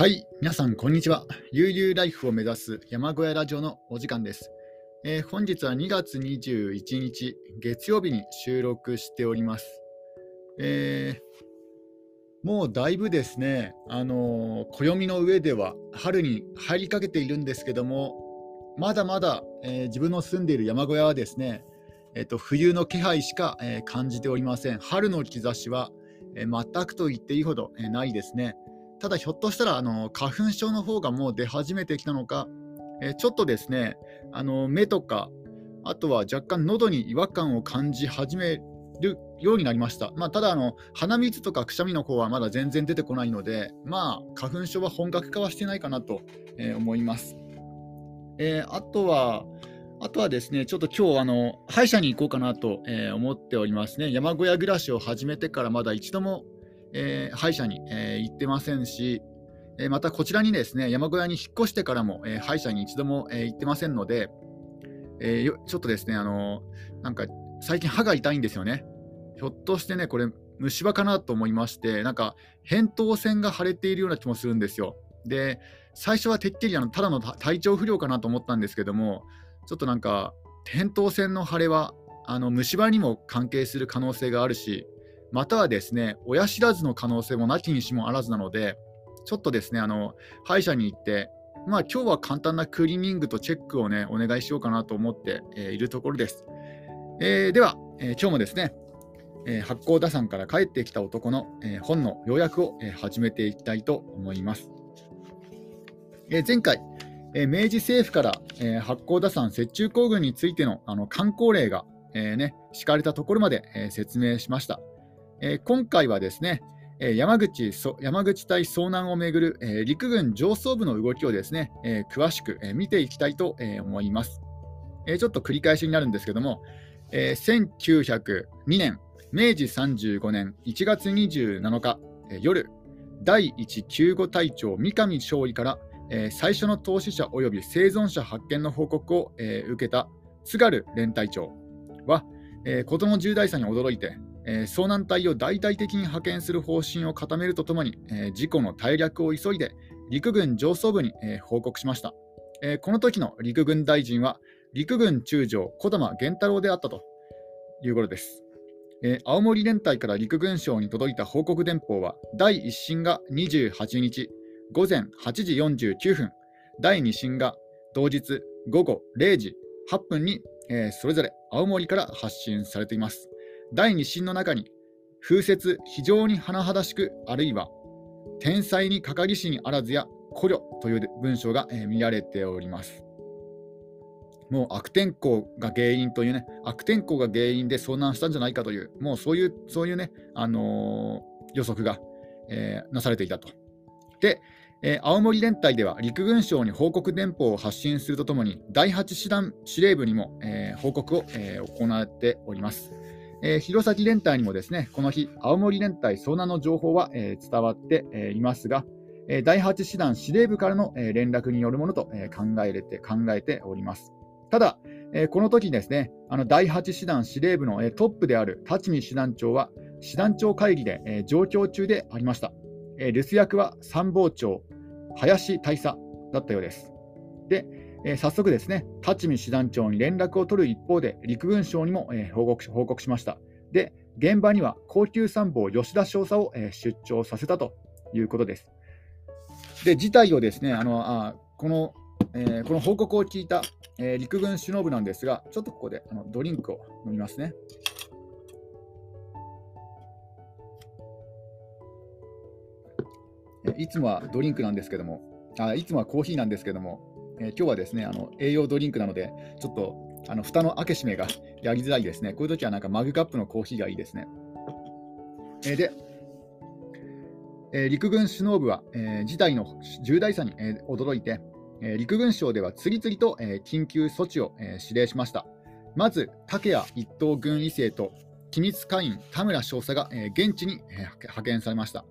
はい、皆さん、こんにちは。悠々ライフを目指す山小屋ラジオのお時間です。えー本日は2月21日、月曜日に収録しております。えーもうだいぶですね、あのー暦の上では春に入りかけているんですけども、まだまだ、えー自分の住んでいる山小屋はですね、えっと冬の気配しか、えー感じておりません。春の兆しは、えー全くと言っていいほど、えーないですね。ただひょっとしたらあの花粉症の方がもう出始めてきたのか、えちょっとですねあの目とかあとは若干喉に違和感を感じ始めるようになりました、まあ、ただあの鼻水とかくしゃみの方はまだ全然出てこないのでまあ花粉症は本格化はしてないかなと、え思います、えーあとはあとはですね、ちょっと今日あの歯医者に行こうかなと、え思っておりますね。山小屋暮らしを始めてからまだ一度もえー歯医者に、えー行ってませんし、えーまたこちらにですね山小屋に引っ越してからも、えー歯医者に一度も、えー行ってませんので、えーちょっとですね、あのなんか最近歯が痛いんですよね。ひょっとしてね、これ虫歯かなと思いまして、なんか扁桃腺が腫れているような気もするんですよ。で、最初はてっきりあのただの体調不良かなと思ったんですけども、ちょっとなんか扁桃腺の腫れはあの虫歯にも関係する可能性があるし、またはですね、親知らずの可能性もなきにしもあらずなので、ちょっとですね、あの歯医者に行って、まあ今日は簡単なクリーニングとチェックをね、お願いしようかなと思って、えいるところです。えーでは、えー今日もですね、えー八甲田山から帰ってきた男の、え本の要約を、えー始めていきたいと思います。え前回、え明治政府から、えー八甲田山雪中行軍についてのあの観光令が、えーね、敷かれたところまで、えー説明しました。えー今回はですね、えー山口そ山口隊遭難をめぐる、えー陸軍上層部の動きをですね、え詳しく、え見ていきたいと、え思います、えちょっと繰り返しになるんですけども、えー1902年、明治35年1月27日、え夜、第1救護隊長三上勝利から、え最初の投資者及び生存者発見の報告を、え受けた津軽連隊長は、えー事の重大さに驚いて、えー遭難隊を大々的に派遣する方針を固めるとともに、えー事故の対略を急いで陸軍上層部に、えー報告しました、えーこの時の陸軍大臣は陸軍中将児玉源太郎であったということです、えー青森連隊から陸軍省に届いた報告電報は第1審が28日午前8時49分第2審が同日午後0時8分に、えーそれぞれ青森から発信されています。第2審の中に風雪非常に甚だしくあるいは天才にかかりしにあらずや捕虜という文章が、見られております。もう悪天候が原因というね悪天候が原因で遭難したんじゃないかというもうそういうそういうね、あのー予測が、えーなされていたと。で、えー青森連隊では陸軍省に報告電報を発信するとともに第8師団司令部にも、え報告を、え行っております。えー弘前連隊にもですね、この日、青森連隊遭難の情報は、えー伝わって、えーいますが、え第8師団司令部からの、え連絡によるものと、え考えれて考えております。ただ、えこの時ですね、あの第8師団司令部の、えトップである立見師団長は、師団長会議で、えー上京中でありました。え留守役は参謀長、林大佐だったようです。えー早速ですね、立見師団長に連絡を取る一方で、陸軍省にも、えー報告し報告しました。で、現場には高級参謀吉田少佐を、えー出張させたということです。で、事態をですね、あのあこの、えこの報告を聞いた、え陸軍首脳部なんですが、ちょっとここであのドリンクを飲みますね。いつもはドリンクなんですけども、あいつもはコーヒーなんですけども、えー今日はですねあの栄養ドリンクなので、ちょっとあの蓋の開け閉めがやりづらいですね。こういう時はなんかマグカップのコーヒーがいいですね。えーで、えー陸軍首脳部は、えー事態の重大さに、えー驚いて、えー陸軍省では次々と、えー緊急措置を、えー指令しました。まず、竹谷一等軍医生と機密課員田村少佐が、えー現地に、えー派遣されました。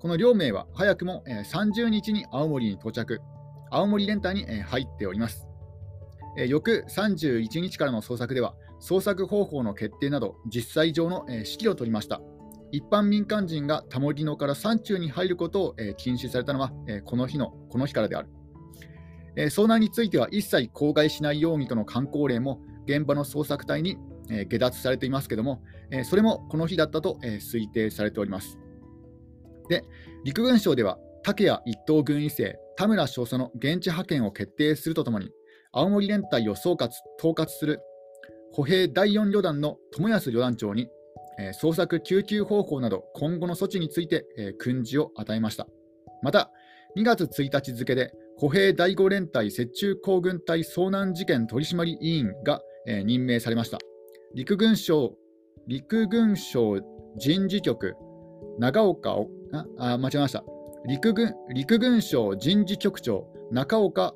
この両名は早くも、えー30日に青森に到着、青森連隊に、え入っております。翌31日からの捜索では、捜索方法の決定など、実際上の、指揮を取りました。一般民間人がタモリノから山中に入ることを、禁止されたのは、この日のこの日からである。遭難については一切口外しないようにとの観光令も現場の捜索隊に、下脱されていますけども、それもこの日だったと、推定されております。で陸軍省では竹谷一等軍医生田村少佐の現地派遣を決定するとともに青森連隊を総括統括する歩兵第4旅団の友安旅団長に、えー、捜索救急方法など今後の措置について、えー、訓示を与えました。また2月1日付で歩兵第5連隊雪中行軍隊遭難事件取締委員が、えー、任命されました。陸軍省陸軍省人事局長岡ああ間違えました。陸軍陸軍省人事局長中岡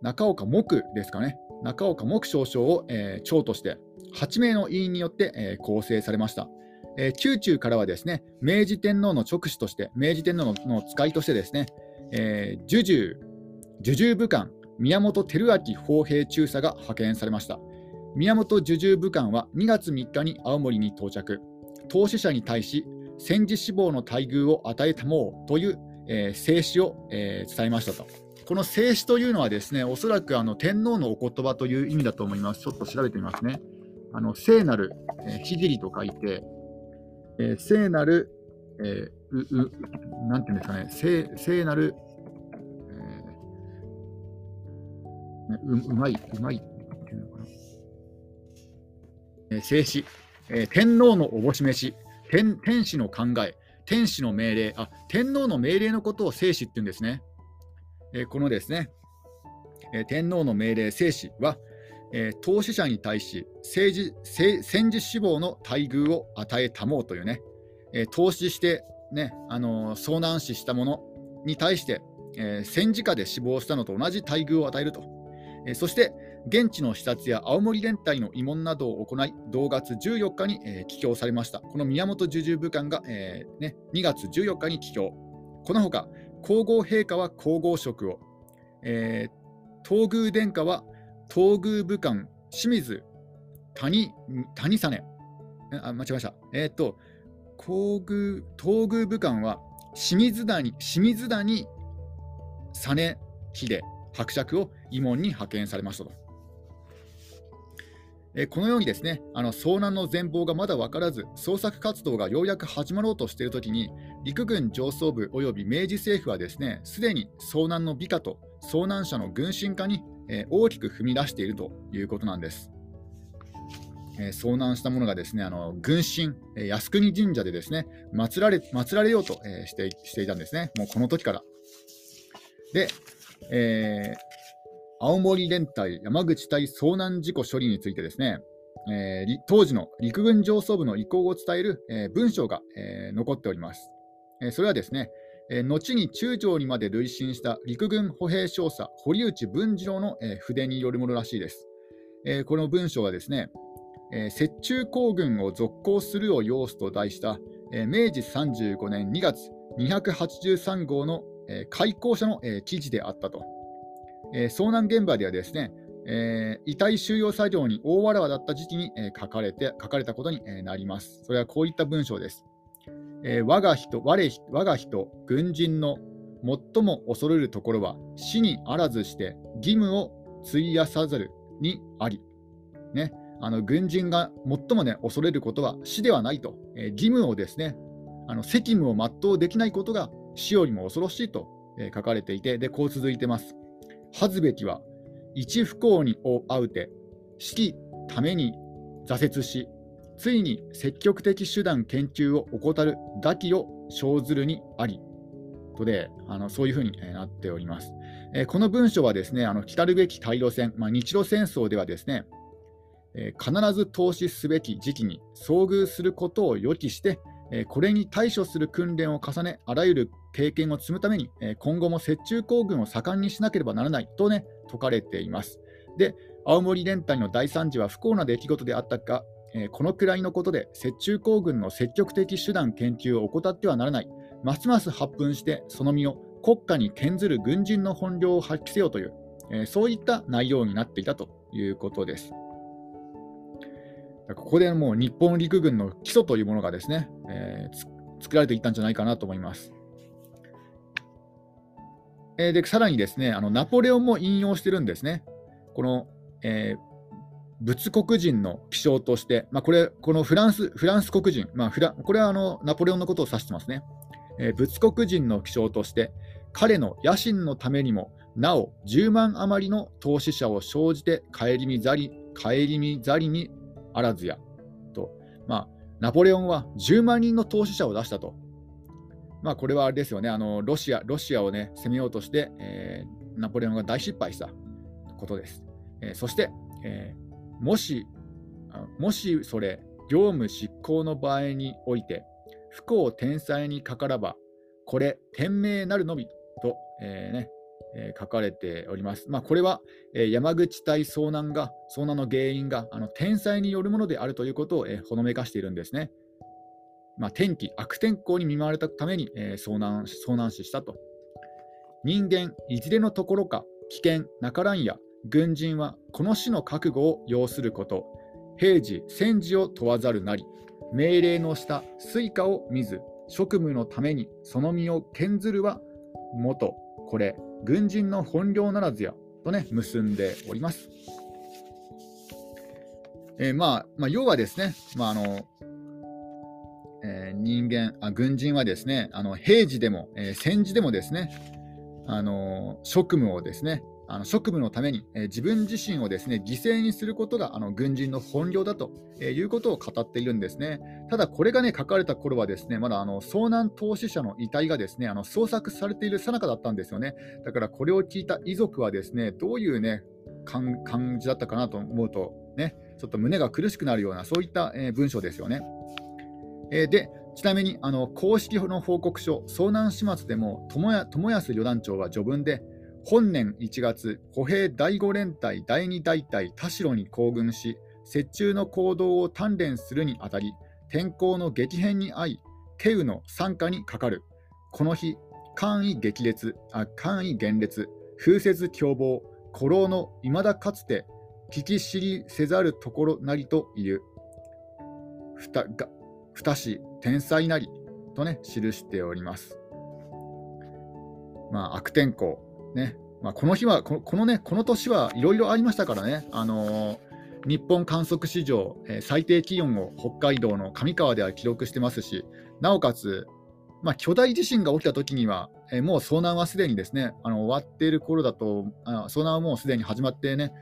中岡木ですかね。中岡木少将を、えー、長として8名の委員によって、えー、構成されました。えー、宮中からはですね明治天皇の直使として明治天皇の使いとしてですね、えー、受従受従武官宮本照明砲兵中佐が派遣されました。宮本受従武官は2月3日に青森に到着。投資者に対し戦時死亡の待遇を与えたもうという、えー、静止を、えー、伝えましたと。この静止というのはですね、おそらくあの天皇のお言葉という意味だと思います。ちょっと調べてみますね。あの聖なる、えー、聖と書いて、えー、聖なる、えー、う、う、なんていうんですかね、聖聖なる、えー、ううまい、うまいっていうのかな。え、静止、えー、天皇のおぼし飯、天天使の考え、天使の命令、あ天皇の命令のことを聖使って言うんですね。えー、このですね、えー、天皇の命令、聖使は、えー、投資者に対し政治戦時死亡の待遇を与えたもうというね、え投資して、ねあの遭難死した者に対して、え戦時下で死亡したのと同じ待遇を与えると、えそして現地の視察や青森連隊の慰問などを行い、同月14日に、えー、帰郷されました。この宮本受従武官が、えーね、2月14日に帰郷。このほか、皇后陛下は皇后職を、えー、東宮殿下は東宮武官清水谷谷実あ間違えました。えっ、ー、と、皇宮東宮武官は清水谷清水谷実秀伯爵を慰問に派遣されましたと。えこのようにですねあの遭難の全貌がまだ分からず捜索活動がようやく始まろうとしているときに陸軍上層部及び明治政府はですねすでに遭難の美化と遭難者の軍神化に、え大きく踏み出しているということなんです。え遭難した者がですねあの軍神、え靖国神社でですね祀られ祀られようと、えしてしていたんですね、もうこの時から。で、えー青森連隊山口隊遭難事故処理についてですね、えー、当時の陸軍上層部の意向を伝える、えー、文章が、えー、残っております。えそれはですね、え後に中将にまで累進した陸軍歩兵少佐堀内文次郎の、え筆によるものらしいです。えこの文章はですね、え雪中行軍を続行するを要すと題した、え明治35年2月283号の、え開校者の、え記事であったと。えー、遭難現場ではですね、えー、遺体収容作業に大わらわだった時期に、えー、書かれて書かれたことに、えー、なります。それはこういった文章です。えー、我が人、我我が人、軍人の最も恐れるところは死にあらずして義務を費やさざるにあり。ね、あの軍人が最も、ね、恐れることは死ではないと、えー、義務をですね、あの責務を全うできないことが死よりも恐ろしいと、えー、書かれていて、でこう続いてます。恥ずべきは、一不幸に遭うて、式ために挫折し、ついに積極的手段研究を怠る打気を生ずるにあり。とで、あのそういうふうになっております。えー、この文書はですね、あの来るべき対露戦、まあ、日露戦争ではですね、えー、必ず投資すべき時期に遭遇することを予期して、え、これに対処する訓練を重ね、あらゆる経験を積むために、え今後も雪中行軍を盛んにしなければならないとね、説かれています。で、青森連隊の大惨事は不幸な出来事であったが、えこのくらいのことで雪中行軍の積極的手段研究を怠ってはならない、ますます発奮してその身を国家に献ずる軍人の本領を発揮せよという、えそういった内容になっていたということです。ここでもう日本陸軍の基礎というものがですね、えー、作られていったんじゃないかなと思います。えー、でさらにですねあのナポレオンも引用してるんですね。この、えー仏国人の気象として、まあ、これ、このフランスフランス国人、まあ、フラこれはあのナポレオンのことを指してますね。えー、仏国人の気象として、彼の野心のためにもなお10万余りの投資者を生じて顧みざり顧みざりにあらずやと、まあ、ナポレオンは10万人の投資者を出したと。まあ、これはあれですよね、あのロシアロシアを、ね、攻めようとして、えー、ナポレオンが大失敗したことです。えー、そして、えー、もし、もしそれ、業務執行の場合において、不幸天才にかからば、これ、天命なるのみと、えーね、えー、書かれております。まあ、これは、えー、山口隊遭難が、遭難の原因があの天災によるものであるということを、えー、ほのめかしているんですね。まあ、天気、悪天候に見舞われたために、え遭難遭難死したと。人間、いずれのところか、危険なからんや、軍人はこの死の覚悟を要すること、平時、戦時を問わざるなり、命令の下、水火を見ず、職務のためにその身を剣ずるは元これ軍人の本領ならずやとね結んでおります。えー、まあ、まあ、要はですね、まああのえー、人間あ、軍人はですね、あの平時でも、えー、戦時でもですね、あの職務をですね、あの職務のために、えー、自分自身をですね犠牲にすることがあの軍人の本領だと、えー、いうことを語っているんですね。ただ、これがね書かれた頃はですねまだあの遭難投資者の遺体がですねあの捜索されている最中だったんですよね。だからこれを聞いた遺族はですねどういうね感じだったかなと思うとねちょっと胸が苦しくなるようなそういった、えー、文章ですよね。えー、でちなみにあの公式の報告書、遭難始末でも友安旅団長は序文で、本年1月、歩兵第5連隊第2大隊田代に行軍し、雪中の行動を鍛錬するにあたり、天候の激変に遭い、慶雨の参加にかかる。この日、簡易激烈、あ簡易厳烈、風雪凶暴、古老の未だかつて聞き知りせざるところなりという。ふたが不多し天才なりとね、記しております。まあ、悪天候、ね。まあ、この日はこ、のね、この年はいろいろありましたからね、あのー、日本観測史上、えー、最低気温を北海道の上川では記録してますし、なおかつ、まあ、巨大地震が起きた時には、えー、もう遭難はすでにですね、あの終わっている頃だと、あ遭難はもうすでに始まってね、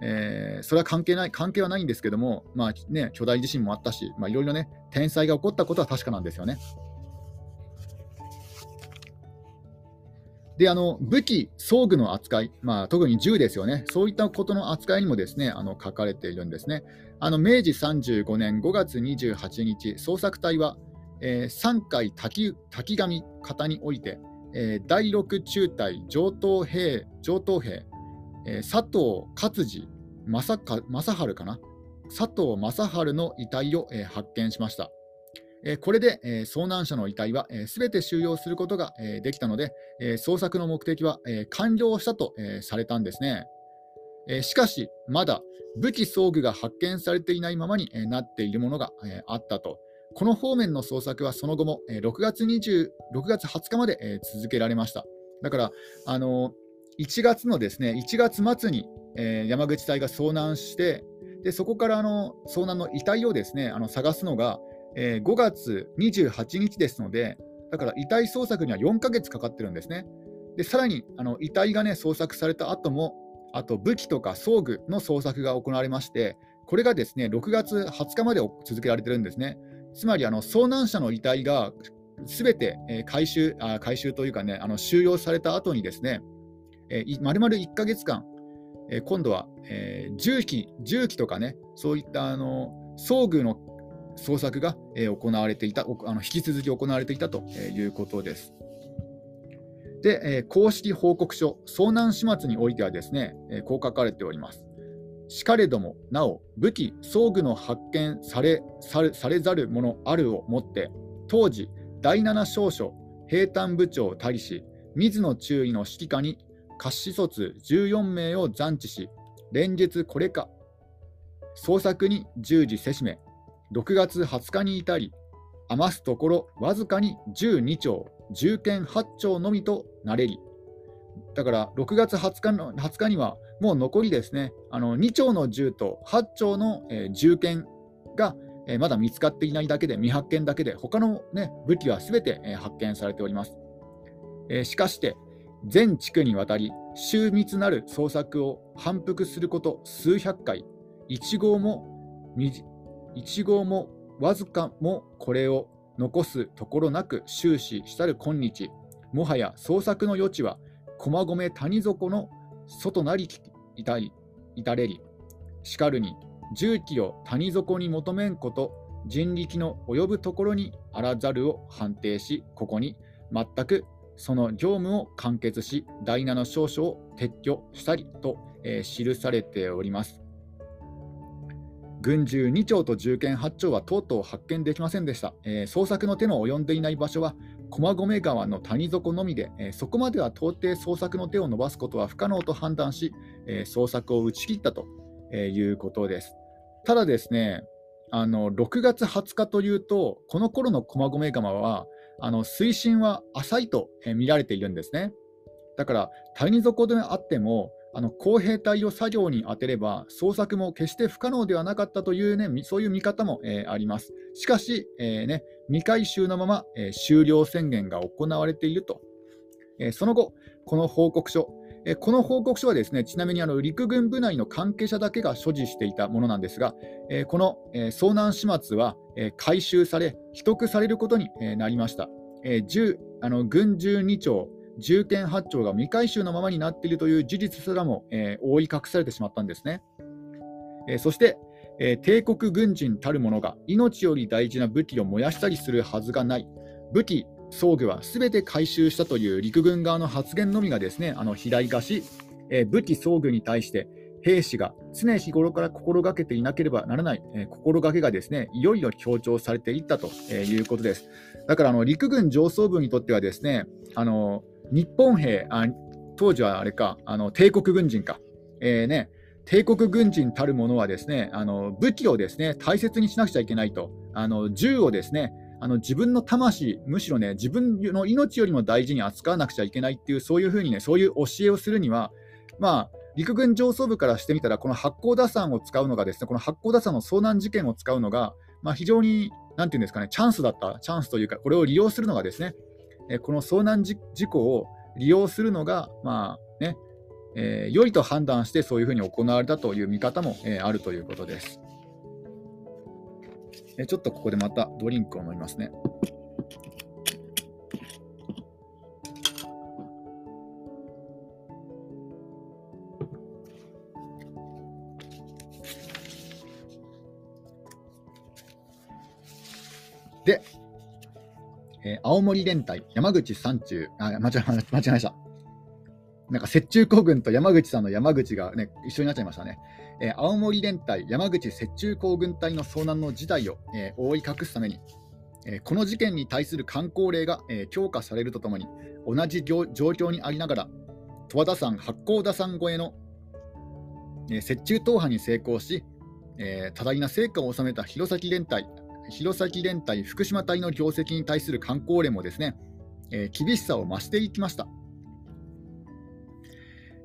えー、それは関係ない関係はないんですけども、まあね、巨大地震もあったし、いろいろね、天災が起こったことは確かなんですよね。であの武器、装具の扱い、まあ、特に銃ですよね、そういったことの扱いにもですねあの書かれているんですね。あの明治35年5月28日、捜索隊は、えー、3回滝滝上方において、えー、第6中隊上等兵上等兵、えー、佐藤勝次正正治かな？佐藤正治の遺体を、えー、発見しました。これで、遭難者の遺体はすべ、て収容することが、できたので、捜索の目的は、完了したと、されたんですね。しかし、まだ武器装具が発見されていないままに、なっているものが、あったと。この方面の捜索はその後も、6, 月20 6月20日まで、続けられました。だから、あの1月のですね1月末に、山口隊が遭難して、でそこからあの遭難の遺体をですねあの探すのが、えー、5月28日ですので、だから遺体捜索には4ヶ月かかってるんですね。でさらにあの遺体が、ね、捜索された後も、あと武器とか装具の捜索が行われまして、これがですね6月20日まで続けられてるんですね。つまりあの遭難者の遺体がすべて、回収あ回収というかね、あの収容された後にですね、えー、丸々1ヶ月間、えー、今度は、えー、重機重機とかね、そういったあの装具の捜索が、え行われていた、あの引き続き行われていたということです。で、え公式報告書、遭難始末においてはですね、えこう書かれております。しかれども、なお、武器、装具の発見されされされざるものあるをもって、当時、第7少書、兵隊部長たりし、水野中尉の指揮下に、下士卒14名を残置し、連日これか捜索に従事せしめ、6月20日に至り、余すところわずかに12丁、重剣8丁のみとなれり。だから6月20日の ,20 日にはもう残りですね、あの2丁の銃と8丁の、えー、銃剣が、まだ見つかっていないだけで、未発見だけで、他の、ね、武器はすべて、発見されております。しかして、全地区にわたり、周密なる捜索を反復すること数百回、1号も、1号もわずかもこれを残すところなく終始したる今日、もはや捜索の余地は、駒込谷底の外なり至り至れり、しかるに、重機を谷底に求めんこと、人力の及ぶところにあらざるを判定し、ここに全くその業務を完結し、第7証書を撤去したりと、えー、記されております。軍銃2丁と銃剣8丁はとうとう発見できませんでした。えー、捜索の手の及んでいない場所は駒込川の谷底のみで、えー、そこまでは到底捜索の手を伸ばすことは不可能と判断し、えー、捜索を打ち切ったということです。ただですね、あの6月20日というと、この頃の駒込川はあの水深は浅いと見られているんですね。だから谷底であってもあの公平隊を作業に当てれば捜索も決して不可能ではなかったという、ね、そういう見方も、えー、あります。しかし、えーね、未回収のまま、えー、終了宣言が行われていると。えその後、この報告書、えこの報告書はですねちなみにあの陸軍部内の関係者だけが所持していたものなんですが、えこの、え遭難始末は、え回収され、秘匿されることに、えなりました。えあの軍12丁銃剣8丁が未回収のままになっているという事実すらも、えー、覆い隠されてしまったんですね。えー、そして、えー、帝国軍人たる者が命より大事な武器を燃やしたりするはずがない。武器、装具はすべて回収したという陸軍側の発言のみがですね、あの肥大化し、え武器装具に対して兵士が常日頃から心がけていなければならない、えー、心がけがですねいよいよ強調されていったということです。だからあの陸軍上層部にとってはですねあの日本兵あ、当時はあれか、あの帝国軍人か、えーね、帝国軍人たるものはですねあの武器をですね大切にしなくちゃいけないと、あの銃をですねあの自分の魂、むしろね自分の命よりも大事に扱わなくちゃいけないっていう、そういうふうにね、そういう教えをするには、まあ、陸軍上層部からしてみたら、この八甲田山を使うのがですね、この八甲田山の遭難事件を使うのが、まあ、非常に、なんていうんですかね、チャンスだった、チャンスというか、これを利用するのがですね、えこの遭難事故を利用するのが、まあね、えー、良いと判断してそういうふうに行われたという見方も、えー、あるということです。えー、ちょっとここでまたドリンクを飲みますね。青森連隊、山口山中、あ、間違えました。なんか、雪中行軍と山口さんの山口がね、一緒になっちゃいましたね。えー、青森連隊、山口雪中行軍隊の遭難の事態を、えー、覆い隠すために、えこの事件に対する観光令が、え強化されるとともに、同じ状況にありながら、十和田山、八甲田山越えの、え雪中踏破に成功し、え多大な成果を収めた弘前連隊、弘前連隊福島隊の業績に対する観光連もですね、えー、厳しさを増していきました、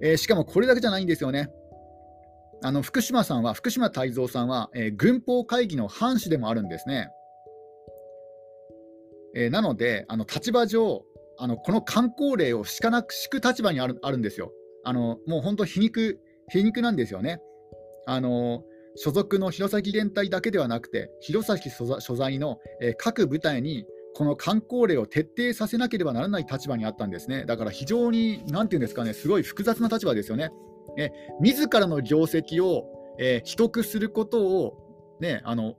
えー、しかもこれだけじゃないんですよね。あの福島さんは、福島泰造さんは、えー、軍法会議の藩士でもあるんですね。えなので、あの立場上、あのこの観光令を敷かなく敷く立場にあるあるんですよ。あのもう本当皮肉、皮肉なんですよね。あの所属の弘前連隊だけではなくて、弘前所在の、え、各部隊にこの観光令を徹底させなければならない立場にあったんですね。だから非常に、なんていうんですかね、すごい複雑な立場ですよね。え自らの業績を、えー、秘匿することを、ね、あの、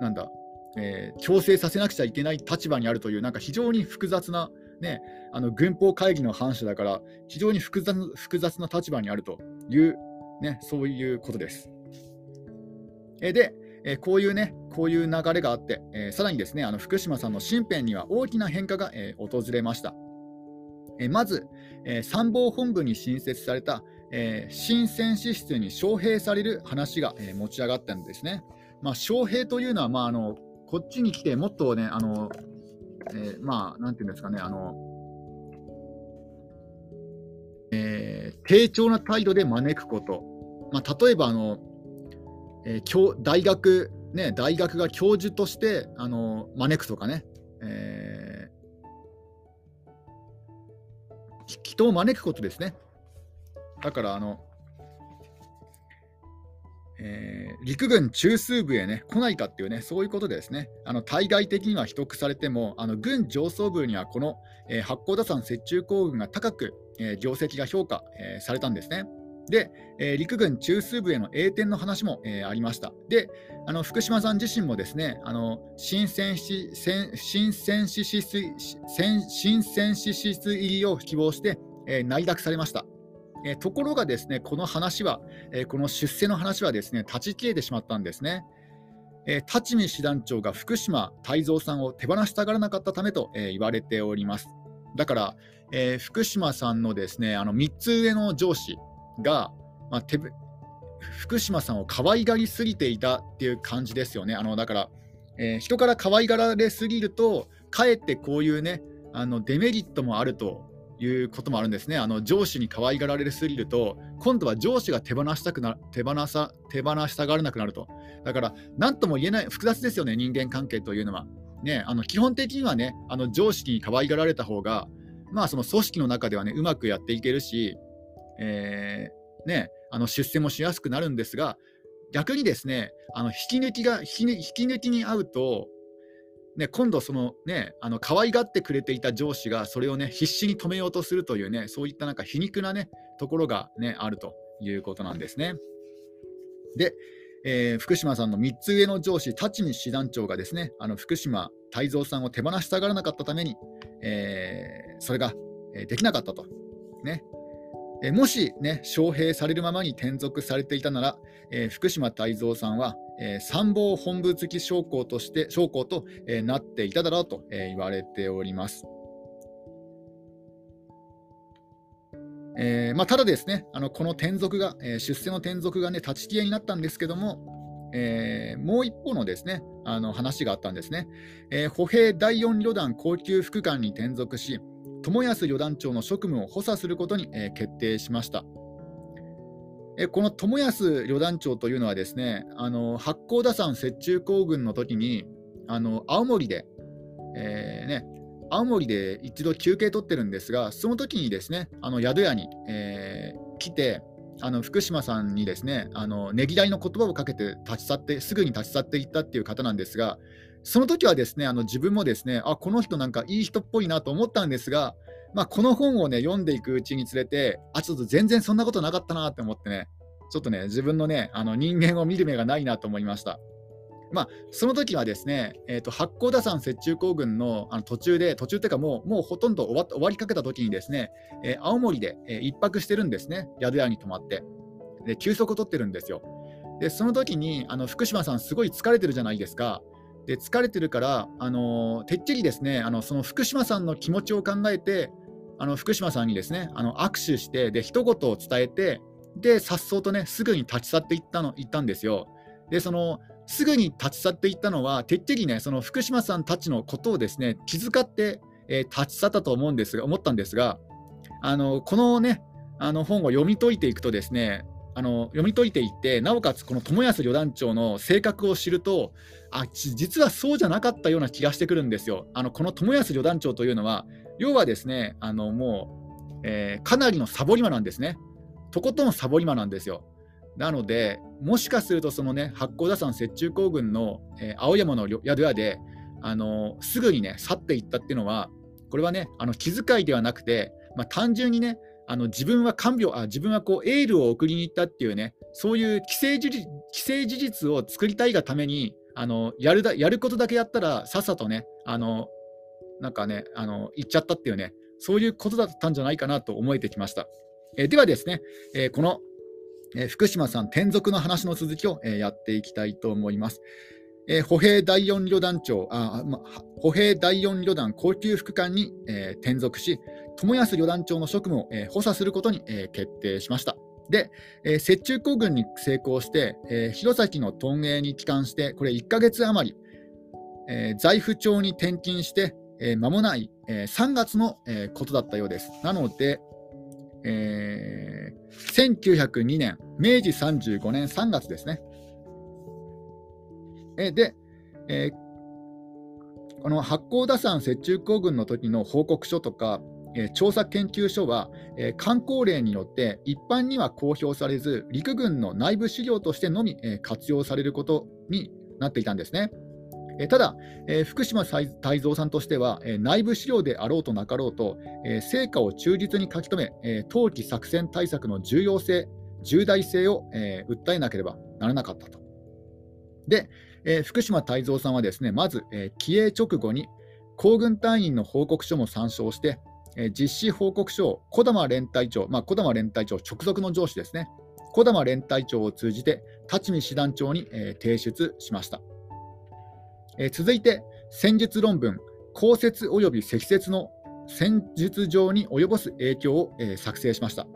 なんだ、えー、強制させなくちゃいけない立場にあるという、なんか非常に複雑な、ね、あの軍法会議の反射だから、非常に複雑複雑な立場にあるという、ね、そういうことです。で、えこういうね、こういう流れがあって、えさらにですね、あの福島さんの身辺には大きな変化が、え訪れました。えまず、え参謀本部に新設された、えー、新戦士室に招聘される話が、えー、持ち上がったんですね。まあ、招聘というのは、まあ、あのこっちに来てもっとね、あのえー、まあ、なんていうんですかね、あのえー、低調な態度で招くこと、まあ、例えばあの、えー、大学、ね、大学が教授としてあの招くとかね、えー、人を招くことですね。だからあの、えー、陸軍中枢部へ、ね、来ないかっていうね、そういうことですね、あの対外的には秘匿されても、あの軍上層部にはこの、えー、八甲田山雪中行軍が高く、えー、業績が評価、えー、されたんですね。で、えー、陸軍中枢部への栄転の話も、えー、ありました。で、あの福島さん自身もですね、あの新戦士新戦士施設新戦士施設入りを希望して、えー、内諾されました。えところがですね、この話は、えこの出世の話はですね、立ち消えてしまったんですね。え立見師団長が福島泰造さんを手放したがらなかったためと、え言われております。だから、えー、福島さんのですねあの3つ上の上司が、まあ、手福島さんを可愛がりすぎていたっていう感じですよね。あのだから、えー、人から可愛がられすぎると、かえってこういうね、あのデメリットもあるということもあるんですね。あの上司に可愛がられすぎると、今度は上司が手放したくな手放さ手放したがらなくなると。だから、何とも言えない、複雑ですよね、人間関係というのは。ね、あの基本的にはね、あの上司に可愛がられた方が、まあ、その組織の中ではね、うまくやっていけるし、えー、ね、あの出世もしやすくなるんですが、逆にですね、あの引き抜きが引き抜きに合うと、ね、今度そのね、あの可愛がってくれていた上司がそれをね、必死に止めようとするというね、そういったなんか皮肉なね、ところがね、あるということなんですね。で、えー、福島さんの3つ上の上司、立見師団長がですね、あの福島泰造さんを手放したがらなかったために、えー、それができなかったと。ねえもし、ね、招聘されるままに転属されていたなら、え、福島泰造さんは、え、参謀本部付き将校として将校と、え、なっていただろうと、え言われております。えまあ、ただですね、あのこの転属が、え出世の転属が、ね、立ち消えになったんですけども、えもう一方のですねあの話があったんですね。え歩兵第4旅団高級副官に転属し、友安旅団長の職務を補佐することに、え決定しました。えこの友安旅団長というのはですね、あの八甲田山雪中行軍の時にあの青森で、えー、ね、青森で一度休憩取ってるんですが、その時にですね、あの宿屋に、えー、来て、あの福島さんにですね、あのねぎらいの言葉をかけて立ち去って、すぐに立ち去っていったっていう方なんですが、その時はですね、あの自分もですね、あ、この人なんかいい人っぽいなと思ったんですが、まあ、この本をね、読んでいくうちにつれて、あ、ちょっと全然そんなことなかったなって思ってね、ちょっとね、自分のね、あの人間を見る目がないなと思いました。まあ、その時はですね、えーと、八甲田山雪中行軍のあの途中で、途中っていうかもう、もうほとんど終わ終わりかけた時にですね、えー、青森で、えー、一泊してるんですね、宿屋に泊まって。で、休息を取ってるんですよ。で、その時にあの福島さん、すごい疲れてるじゃないですか。で疲れてるから、あのてっきりですねあのその福島さんの気持ちを考えてあの福島さんにですねあの握手してで一言を伝えてでさっとねすぐに立ち去っていったの行ったんですよ。でそのすぐに立ち去っていったのはてっきりねその福島さんたちのことをですね気遣って、えー、立ち去ったと思うんですが思ったんですがあのこのねあの本を読み解いていくとですねあの読み解いていってなおかつこの友安旅団長の性格を知るとあ実はそうじゃなかったような気がしてくるんですよ。あのこの友安旅団長というのは要はですねあのもう、えー、かなりのサボり魔なんですね。とことんサボり魔なんですよ。なのでもしかするとそのね八甲田山雪中行軍の、えー、青山の宿屋であのすぐにね去っていったっていうのはこれはねあの気遣いではなくて、まあ、単純にねあの自分は看病あ自分はこうエールを送りに行ったっていうねそういう既成事実既成事実を作りたいがためにあのやるだやることだけやったらさっさとねあのなんかねあの行っちゃったっていうねそういうことだったんじゃないかなと思えてきました。えではですね、えこの、え福島さん転属の話の続きを、えやっていきたいと思います。えー、歩兵第4旅団長あ、ま、歩兵第4旅団高級副官に、えー、転属し、友安旅団長の職務を、えー、補佐することに、え決定しました。で、えー、雪中行軍に成功して、えー、弘前の屯営に帰還して、これ1ヶ月余り、えー、財布町に転勤して、えー、間もない、えー、3月の、えー、ことだったようです。なので、えー、1902年、明治35年3月ですね。え、で、えー、この八甲田山雪中行軍の時の報告書とか、え、調査研究所は、え、観光令によって一般には公表されず、陸軍の内部資料としてのみ、え、活用されることになっていたんですね。えただ、え福島泰造さんとしては、え内部資料であろうとなかろうと、え成果を忠実に書き留め、え冬季作戦対策の重要性、重大性を、え訴えなければならなかったと。で、え福島泰造さんはですねまず、え帰営直後に皇軍隊員の報告書も参照して、え実施報告書を児玉連隊長、まあ、児玉連隊長直属の上司ですね、児玉連隊長を通じて、立見師団長に、え提出しました。え続いて、戦術論文、降雪及び積雪の戦術上に及ぼす影響を、え作成しました。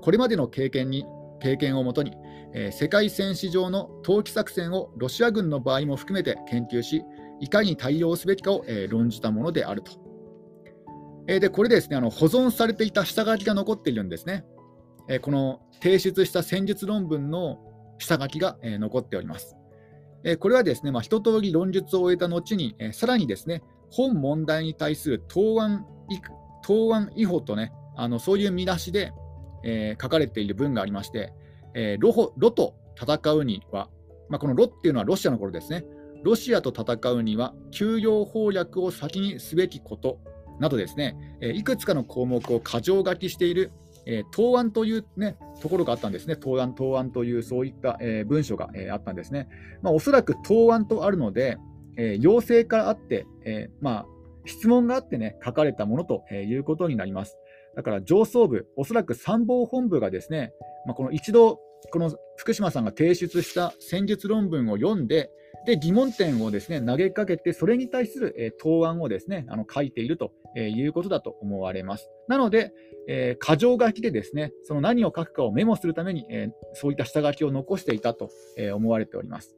これまでの経験に経験をもとに、え世界戦史上の投機作戦をロシア軍の場合も含めて研究し、いかに対応すべきかを、え論じたものであると。えでこれですねあの、保存されていた下書きが残っているんですね。えこの提出した戦術論文の下書きが、え残っております。えこれはですね、まあ、一通り論述を終えた後に、えさらにですね、本問題に対する答案答案違法とね、あのそういう見出しで、えー、書かれている文がありまして、えー、ロホロと戦うには、まあ、このロっていうのはロシアの頃ですね、ロシアと戦うには、休養攻略を先にすべきことなどですね、えいくつかの項目を箇条書きしている、え答案という、ね、ところがあったんですね、答案、答案というそういった、え文書が、えあったんですね。まあ、おそらく答案とあるので、え要請からあって、えまあ、質問があってね、書かれたものということになります。だから上層部、おそらく参謀本部がですね、まあ、この一度、この福島さんが提出した戦術論文を読んで、で疑問点をですね投げかけて、それに対する、え答案をですねあの書いているということだと思われます。なので、えー、箇条書きでですねその何を書くかをメモするために、えー、そういった下書きを残していたと、え思われております。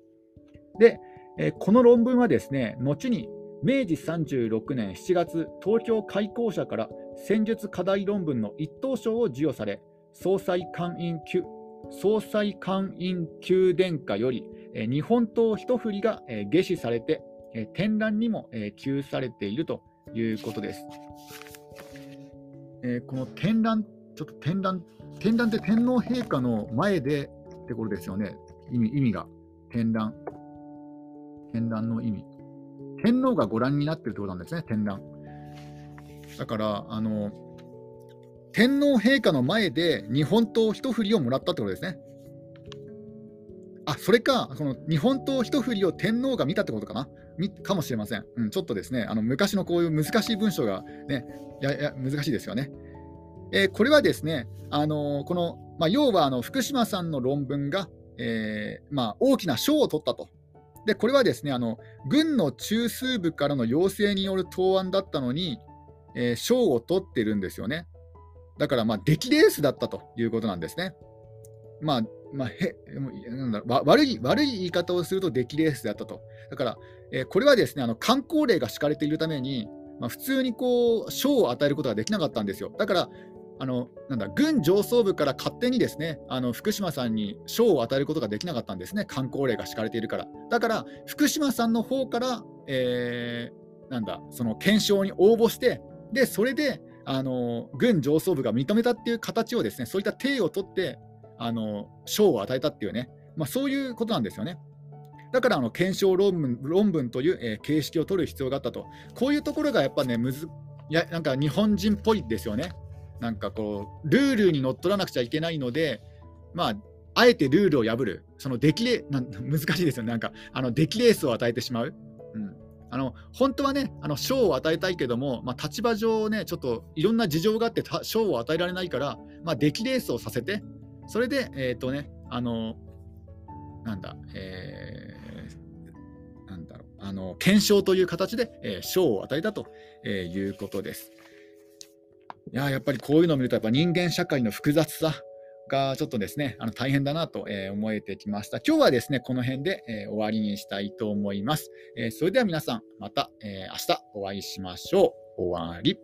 で、えこの論文はですね後に明治36年7月、東京開校社から戦術課題論文の一等賞を授与され、総裁官員総裁官員宮殿下より日本刀一振りが、え下賜されて、え展覧にも、え給されているということです。えこの展覧、ちょっと展覧、展覧って天皇陛下の前でってことですよね、意味意味が。展覧。展覧の意味。天皇がご覧になってるってことなんですね、展覧。だから、あの、天皇陛下の前で日本刀一振りをもらったってことですね。あそれか、その日本刀一振りを天皇が見たってことかな？かもしれません。うん、ちょっとですね、あの昔のこういう難しい文章がね、やや難しいですよね。えー、これはですね、あのー、この、まあ、要はあの福島さんの論文が、えー、まあ、大きな賞を取ったと。で、これはですね、あの軍の中枢部からの要請による答案だったのに、え賞を取ってるんですよね。だから、まあ、出来レースだったということなんですね。まあ、まあ、へなんだ悪い悪い言い方をすると出来レースであったと。だから、えー、これはですねあの観光令が敷かれているために、まあ、普通にこう賞を与えることができなかったんですよ。だからあのなんだ軍上層部から勝手にですねあの福島さんに賞を与えることができなかったんですね、観光令が敷かれているから。だから、福島さんの方から、えー、なんだその検証に応募して、でそれであの軍上層部が認めたっていう形をですねそういった体を取ってあの賞を与えたっていうね、まあ、そういうことなんですよね。だからあの検証論文論文という、えー、形式を取る必要があったと。こういうところがやっぱね、むずやなんか日本人っぽいですよね。なんかこう、ルールにのっとらなくちゃいけないので、まあ、あえてルールを破る、その出来レなん難しいですよね。なんか、あの出来レースを与えてしまう。うんあの本当はね、あの賞を与えたいけども、まあ、立場上ね、ちょっといろんな事情があって賞を与えられないから、まあ、出来レースをさせて、それで、えっ、ー、とね、あの、なんだ、えー、なんだろう、あの、検証という形で、えー、賞を与えたと、えいうことです。いや、やっぱりこういうのを見ると、やっぱ人間社会の複雑さ、がちょっとですね、あの大変だなと思えてきました。今日はですね、この辺で終わりにしたいと思います。それでは皆さん、また明日お会いしましょう。終わり。